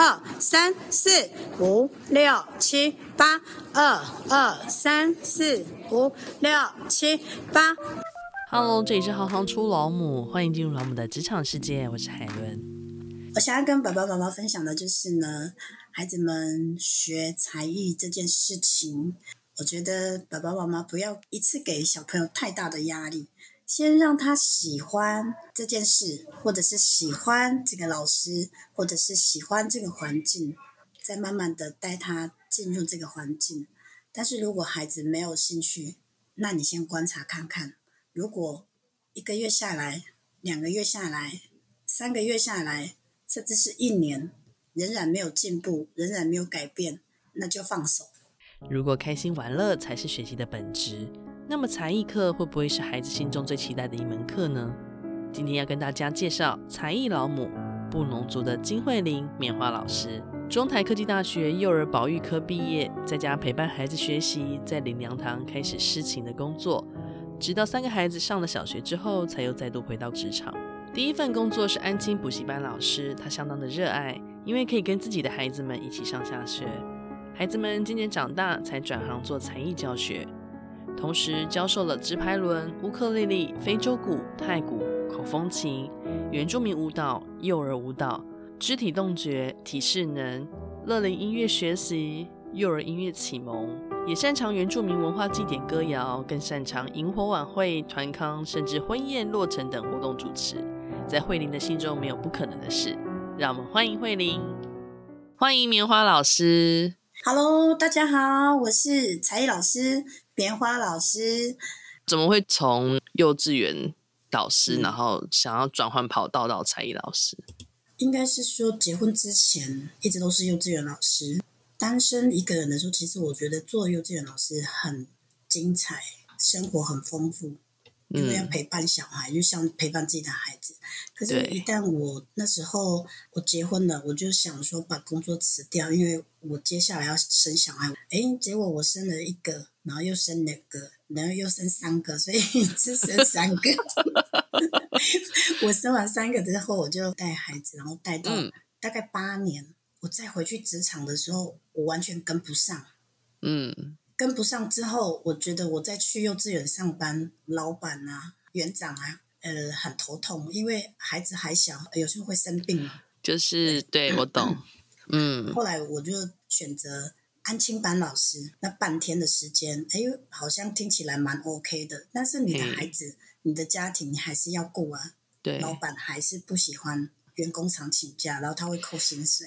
二三四五六七八，二二三四五六七八。Hello，这里是行行出老母，欢迎进入老母的职场世界，我是海伦。我想要跟爸爸妈妈分享的就是呢，孩子们学才艺这件事情，我觉得爸爸妈妈不要一次给小朋友太大的压力，先让他喜欢这件事，或者是喜欢这个老师，或者是喜欢这个环境，再慢慢的带他进入这个环境。但是如果孩子没有兴趣，那你先观察看看。如果一个月下来，两个月下来，三个月下来，甚至是一年，仍然没有进步，仍然没有改变，那就放手。如果开心玩乐才是学习的本质，那么才艺课会不会是孩子心中最期待的一门课呢？今天要跟大家介绍才艺老母布农族的金慧玲棉花老师，中台科技大学幼儿保育科毕业，在家陪伴孩子学习，在林良堂开始师情的工作。直到三个孩子上了小学之后，才又再度回到职场。第一份工作是安亲补习班老师，他相当的热爱，因为可以跟自己的孩子们一起上下学。孩子们渐渐长大，才转行做才艺教学，同时教授了直排轮、乌克丽丽、非洲鼓、太鼓、口风琴、原住民舞蹈、幼儿舞蹈、肢体动觉、体适能、乐龄音乐学习、幼儿音乐启蒙。也擅长原住民文化祭典歌谣，更擅长萤火晚会、团康，甚至婚宴、落成等活动主持。在慧玲的心中，没有不可能的事。让我们欢迎慧玲，欢迎棉花老师。Hello，大家好，我是才艺老师棉花老师。怎么会从幼稚园导师，然后想要转换跑道到才艺老师？应该是说结婚之前一直都是幼稚园老师。单身一个人的时候，其实我觉得做幼稚园老师很精彩，生活很丰富，因为要陪伴小孩，就像陪伴自己的孩子。可是，一旦我那时候我结婚了，我就想说把工作辞掉，因为我接下来要生小孩。哎，结果我生了一个，然后又生两个，然后又生三个，所以只生三个。我生完三个之后，我就带孩子，然后带到大概八年。我再回去职场的时候，我完全跟不上。嗯，跟不上之后，我觉得我再去幼稚园上班，老板啊、园长啊，呃，很头痛，因为孩子还小，有时候会生病。就是对，我懂。嗯。后来我就选择安亲班老师，那半天的时间，哎，好像听起来蛮 OK 的。但是你的孩子、嗯、你的家庭，你还是要顾啊。对。老板还是不喜欢员工常请假，然后他会扣薪水。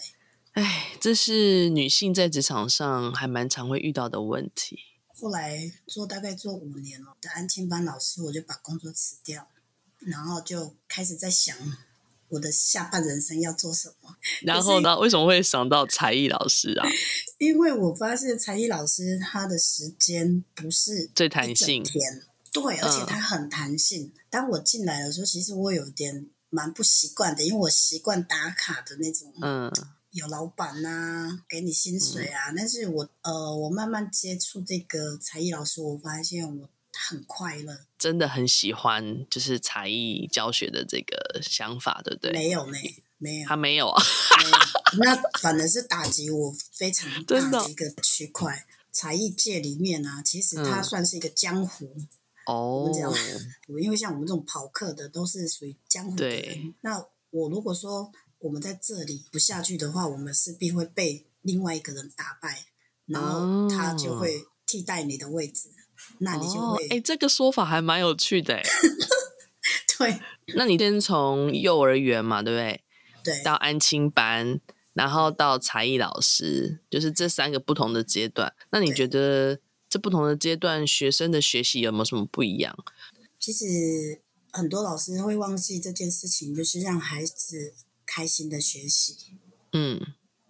哎，这是女性在职场上还蛮常会遇到的问题。后来做大概做五年了的安亲班老师，我就把工作辞掉，然后就开始在想我的下半人生要做什么。然后呢，为什么会想到才艺老师啊？因为我发现才艺老师他的时间不是最弹性，对，而且他很弹性。嗯。当我进来的时候，其实我有点蛮不习惯的，因为我习惯打卡的那种，嗯。有老板呐、啊，给你薪水啊！嗯、但是我呃，我慢慢接触这个才艺老师，我发现我很快乐，真的很喜欢，就是才艺教学的这个想法，对不对？没有呢，没有，他没有啊，那反而是打击我非常 大的一个区块。才艺界里面啊，其实它算是一个江湖哦，这样，因为像我们这种跑课的，都是属于江湖的人。对，那我如果说。我们在这里不下去的话，我们势必会被另外一个人打败，然后他就会替代你的位置，哦、那你就会哎、欸，这个说法还蛮有趣的哎。对，那你先从幼儿园嘛，对不对？对，到安亲班，然后到才艺老师，就是这三个不同的阶段。那你觉得这不同的阶段学生的学习有没有什么不一样？其实很多老师会忘记这件事情，就是让孩子。开心的学习，嗯，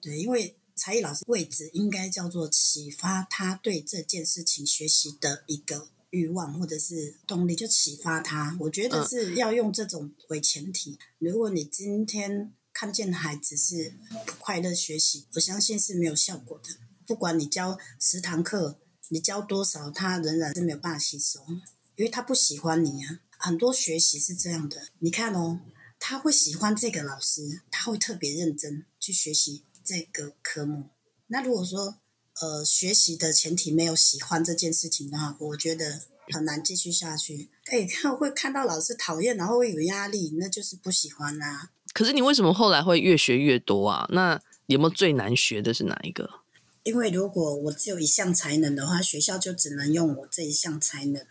对，因为才艺老师位置应该叫做启发他对这件事情学习的一个欲望或者是动力，就启发他。我觉得是要用这种为前提。如果你今天看见孩子是不快乐学习，我相信是没有效果的。不管你教十堂课，你教多少，他仍然是没有办法吸收，因为他不喜欢你啊。很多学习是这样的，你看哦。他会喜欢这个老师，他会特别认真去学习这这个科目。那如果说呃学习的前提没有喜欢这件事情的话，我觉得很难继续下去。哎，他会看到老师讨厌，然后会有压力，那就是不喜欢啊。可是你为什么后来会越学越多啊？那有没有最难学的是哪一个？因为如果我只有一项才能的话，学校就只能用我这一项才能。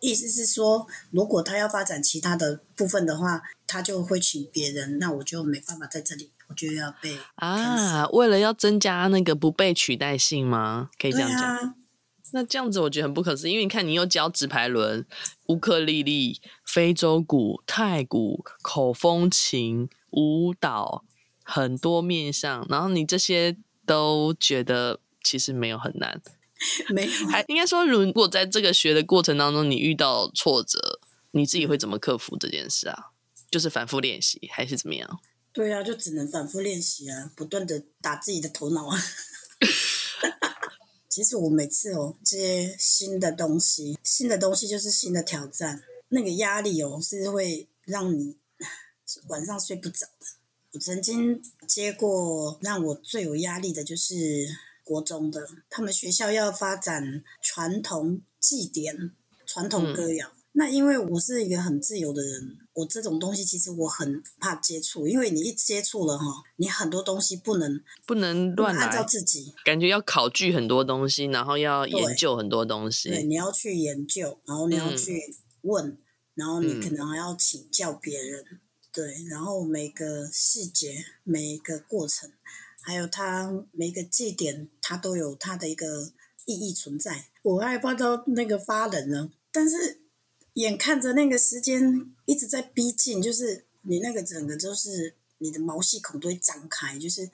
意思是说，如果他要发展其他的部分的话，他就会请别人，那我就没办法在这里，我就要被啊。为了要增加那个不被取代性吗？可以这样讲。啊、那这样子我觉得很不可思议，因为你看，你又教直排轮、乌克丽丽、非洲鼓、太鼓、口风琴、舞蹈，很多面向，然后你这些都觉得其实没有很难。没有，还应该说，如果在这个学的过程当中，你遇到挫折，你自己会怎么克服这件事啊？就是反复练习，还是怎么样？对啊，就只能反复练习啊，不断的打自己的头脑啊。其实我每次哦接新的东西，新的东西就是新的挑战，那个压力哦是会让你晚上睡不着的。我曾经接过让我最有压力的就是。国中的，他们学校要发展传统祭典、传统歌谣。嗯、那因为我是一个很自由的人，我这种东西其实我很怕接触，因为你一接触了哈，你很多东西不能不能乱按照自己，感觉要考据很多东西，然后要研究很多东西。对，对，你要去研究，然后你要去问，嗯、然后你可能还要请教别人。嗯、对，然后每个细节，每一个过程。还有它每个祭典，它都有它的一个意义存在。我害怕到那个发冷了，但是眼看着那个时间一直在逼近，就是你那个整个就是你的毛细孔都会张开，就是。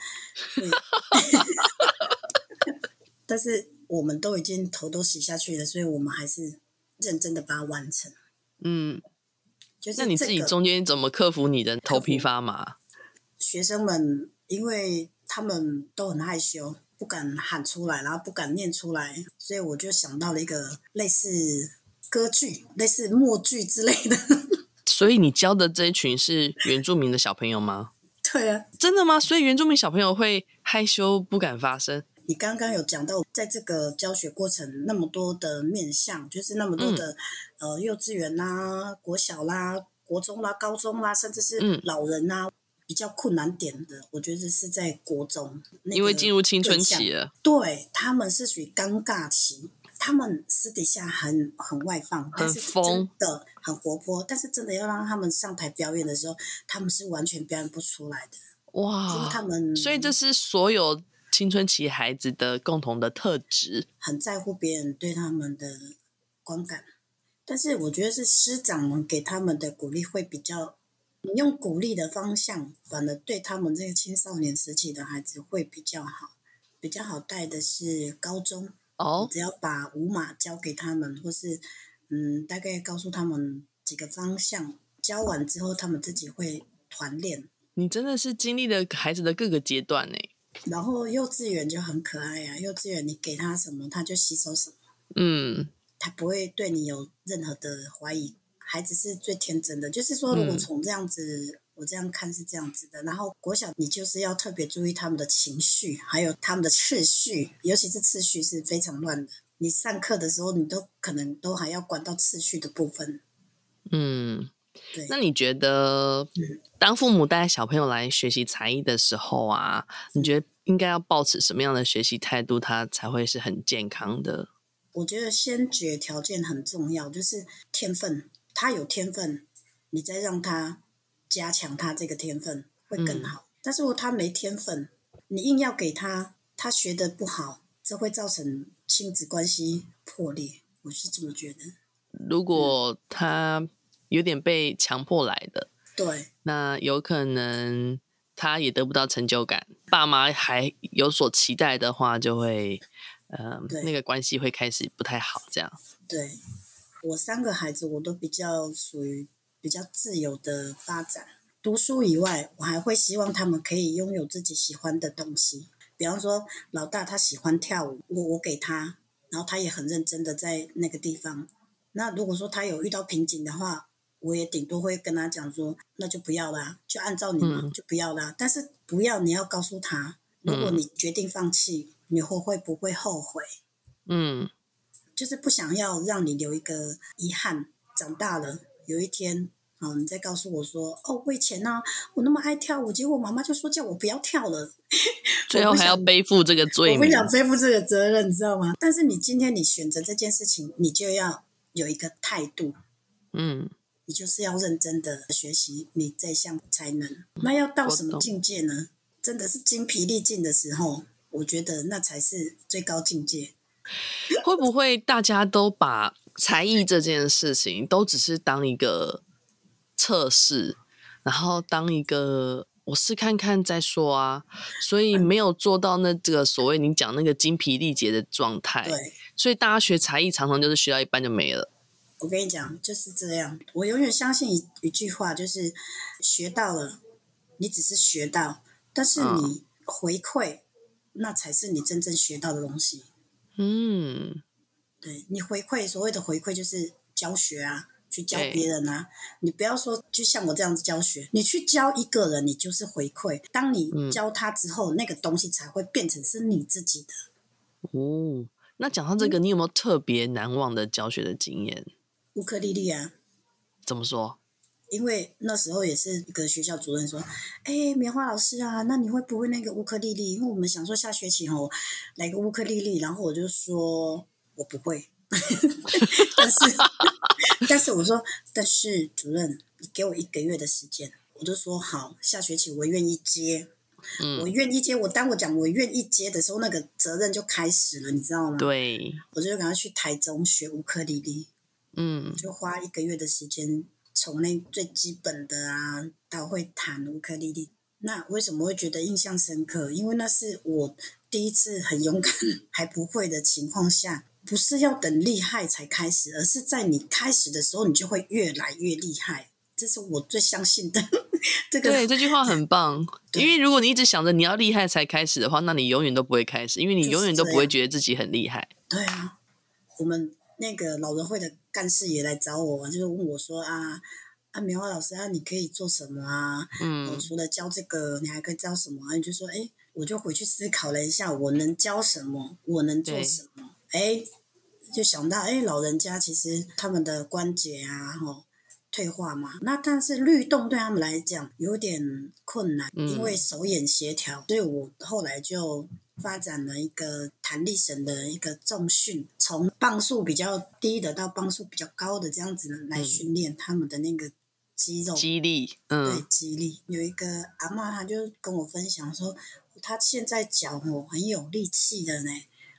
但是我们都已经头都洗下去了，所以我们还是认真的把它完成。嗯，就是、这个、那你自己中间怎么克服你的头皮发麻？学生们因为。他们都很害羞，不敢喊出来，然后不敢念出来，所以我就想到了一个类似歌剧、类似默剧之类的。所以你教的这一群是原住民的小朋友吗？对啊，真的吗？所以原住民小朋友会害羞，不敢发声。你刚刚有讲到，在这个教学过程那么多的面向，就是那么多的、嗯、呃幼稚园啦、国小啦、国中啦、高中啦，甚至是老人啦。嗯比较困难点的，我觉得是在国中，因为进入青春期了。对，他们是属于尴尬期，他们私底下很很外放，但是真的，很活泼，但是真的要让他们上台表演的时候，他们是完全表演不出来的。哇，他们所以这是所有青春期孩子的共同的特质，很在乎别人对他们的观感，但是我觉得是师长们给他们的鼓励会比较。你用鼓励的方向，反而对他们这个青少年时期的孩子会比较好，比较好带的是高中哦。只要把五码教给他们，或是嗯，大概告诉他们几个方向，教完之后他们自己会团练。你真的是经历了孩子的各个阶段呢。然后幼稚园就很可爱啊，幼稚园你给他什么，他就吸收什么。嗯，他不会对你有任何的怀疑。孩子是最天真的，就是说，如果从这样子，嗯、我这样看是这样子的。然后国小，你就是要特别注意他们的情绪，还有他们的次序，尤其是次序是非常乱的。你上课的时候，你都可能都还要管到次序的部分。嗯，对。那你觉得，当父母带小朋友来学习才艺的时候啊，你觉得应该要抱持什么样的学习态度，他才会是很健康的？我觉得先决条件很重要，就是天分。他有天分，你再让他加强他这个天分会更好。嗯、但是如果他没天分，你硬要给他，他学的不好，这会造成亲子关系破裂。我是这么觉得。如果他有点被强迫来的，对，那有可能他也得不到成就感。爸妈还有所期待的话，就会，呃，对那个关系会开始不太好。这样，对。我三个孩子，我都比较属于比较自由的发展。读书以外，我还会希望他们可以拥有自己喜欢的东西。比方说，老大他喜欢跳舞，我我给他，然后他也很认真的在那个地方。那如果说他有遇到瓶颈的话，我也顶多会跟他讲说，那就不要啦，就按照你嘛，就不要啦。但是不要，你要告诉他，如果你决定放弃，你会会不会后悔？嗯，就是不想要让你留一个遗憾。长大了有一天，哦，你再告诉我说，哦，我以前呢、啊，我那么爱跳舞，结果我妈妈就说叫我不要跳了，最后还要背负这个罪名，我不想背负这个责任，你知道吗？但是你今天你选择这件事情，你就要有一个态度，嗯。你就是要认真的学习你这项才能，那要到什么境界呢？真的是精疲力尽的时候，我觉得那才是最高境界。会不会大家都把才艺这件事情都只是当一个测试，然后当一个我试看看再说啊？所以没有做到那这个所谓你讲那个精疲力竭的状态。对，所以大家学才艺常常就是学到一半就没了。我跟你讲，就是这样。我永远相信一一句话，就是学到了，你只是学到，但是你回馈，嗯、那才是你真正学到的东西。嗯，对，你回馈，所谓的回馈就是教学啊，去教别人啊。你不要说就像我这样子教学，你去教一个人，你就是回馈。当你教他之后，嗯、那个东西才会变成是你自己的。哦，那讲到这个，你有没有特别难忘的教学的经验？乌克丽丽啊，怎么说？因为那时候也是一个学校主任说：“哎、欸，棉花老师啊，那你会不会那个乌克丽丽？因为我们想说下学期哦，来个乌克丽丽。”然后我就说：“我不会。”但是，但是我说：“但是主任，你给我一个月的时间。”我就说：“好，下学期我愿意接。嗯”我愿意接。我当我讲我愿意接的时候，那个责任就开始了，你知道吗？对，我就赶快去台中学乌克丽丽。嗯，就花一个月的时间，从那最基本的啊，到会弹乌克丽丽。那为什么会觉得印象深刻？因为那是我第一次很勇敢 还不会的情况下，不是要等厉害才开始，而是在你开始的时候，你就会越来越厉害。这是我最相信的。这个对，这句话很棒。因为如果你一直想着你要厉害才开始的话，那你永远都不会开始，因为你永远都不会觉得自己很厉害。对啊，我们。那个老人会的干事也来找我，就是问我说啊啊，棉花老师啊，你可以做什么啊？嗯，我除了教这个，你还可以教什么啊？你就说，哎，我就回去思考了一下，我能教什么？我能做什么？哎，就想到，哎，老人家其实他们的关节啊，吼，退化嘛，那但是律动对他们来讲有点困难，因为手眼协调，所以我后来就。发展了一个弹力绳的一个重训，从磅数比较低的到磅数比较高的这样子来训练他们的那个肌肉肌力。嗯，对，肌力。有一个阿妈，她就跟我分享说，她现在脚哦很有力气的呢。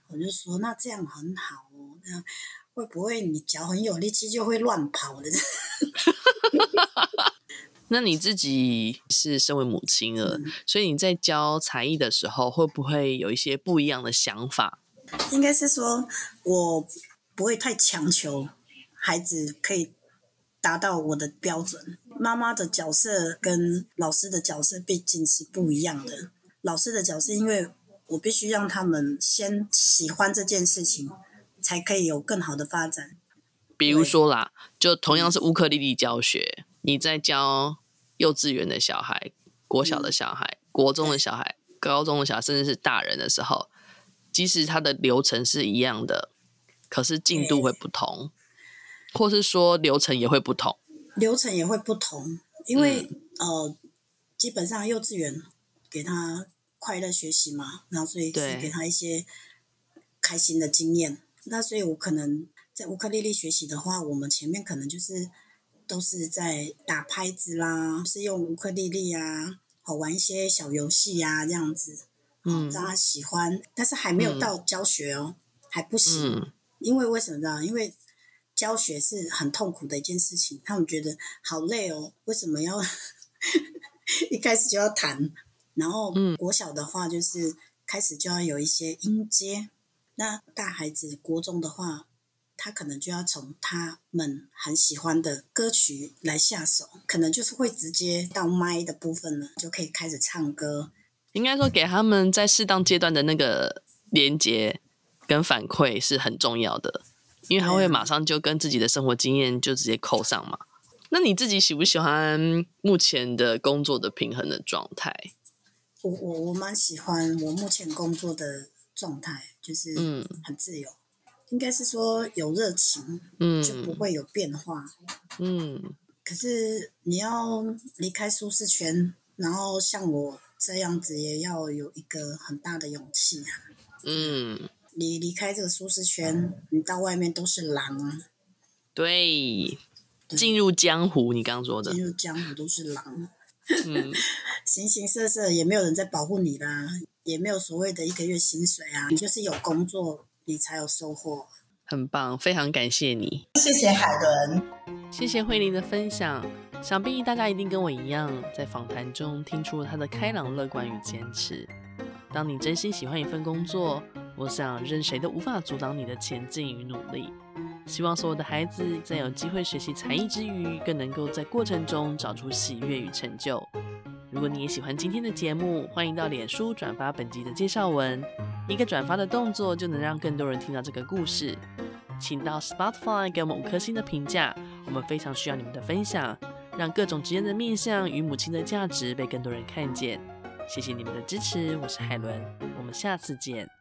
我就说那这样很好哦，那会不会你脚很有力气就会乱跑的？那你自己是身为母亲了，嗯，所以你在教才艺的时候，会不会有一些不一样的想法？应该是说，我不会太强求孩子可以达到我的标准。妈妈的角色跟老师的角色毕竟是不一样的。老师的角色，因为我必须让他们先喜欢这件事情，才可以有更好的发展。比如说啦，就同样是乌克丽丽教学，你在教。幼稚园的小孩、国小的小孩、嗯、国中的小孩、高中的小孩，甚至是大人的时候，即使他的流程是一样的，可是进度会不同，或是说流程也会不同。流程也会不同，因为、嗯、呃，基本上幼稚园给他快乐学习嘛，然后所以是给他一些开心的经验。那所以我可能在乌克丽丽学习的话，我们前面可能就是。都是在打拍子啦，是用乌克丽丽啊，好玩一些小游戏呀，这样子，嗯，让他喜欢，但是还没有到教学哦，嗯、还不行、嗯，因为为什么呢？因为教学是很痛苦的一件事情，他们觉得好累哦，为什么要 一开始就要弹？然后国小的话就是开始就要有一些音阶，那大孩子国中的话。他可能就要从他们很喜欢的歌曲来下手，可能就是会直接到麦的部分了，就可以开始唱歌。应该说，给他们在适当阶段的那个连接跟反馈是很重要的，因为他会马上就跟自己的生活经验就直接扣上嘛。那你自己喜不喜欢目前的工作的平衡的状态？我我我蛮喜欢我目前工作的状态，就是嗯，很自由，嗯、应该是说有热情，嗯，就不会有变化，嗯。可是你要离开舒适圈，然后像我这样子，也要有一个很大的勇气啊。嗯，你离开这个舒适圈，你到外面都是狼啊。对，进入江湖，你刚刚说的，进入江湖都是狼。嗯，形形色色，也没有人在保护你啦，也没有所谓的一个月薪水啊，你就是有工作，你才有收获。很棒，非常感谢你，谢谢海伦，谢谢慧玲的分享。想必大家一定跟我一样，在访谈中听出了她的开朗、乐观与坚持。当你真心喜欢一份工作，我想任谁都无法阻挡你的前进与努力。希望所有的孩子在有机会学习才艺之余，更能够在过程中找出喜悦与成就。如果你也喜欢今天的节目，欢迎到脸书转发本集的介绍文。一个转发的动作就能让更多人听到这个故事。请到 Spotify 给我们五颗星的评价，我们非常需要你们的分享，让各种职业的面向与母亲的价值被更多人看见。谢谢你们的支持，我是海伦，我们下次见。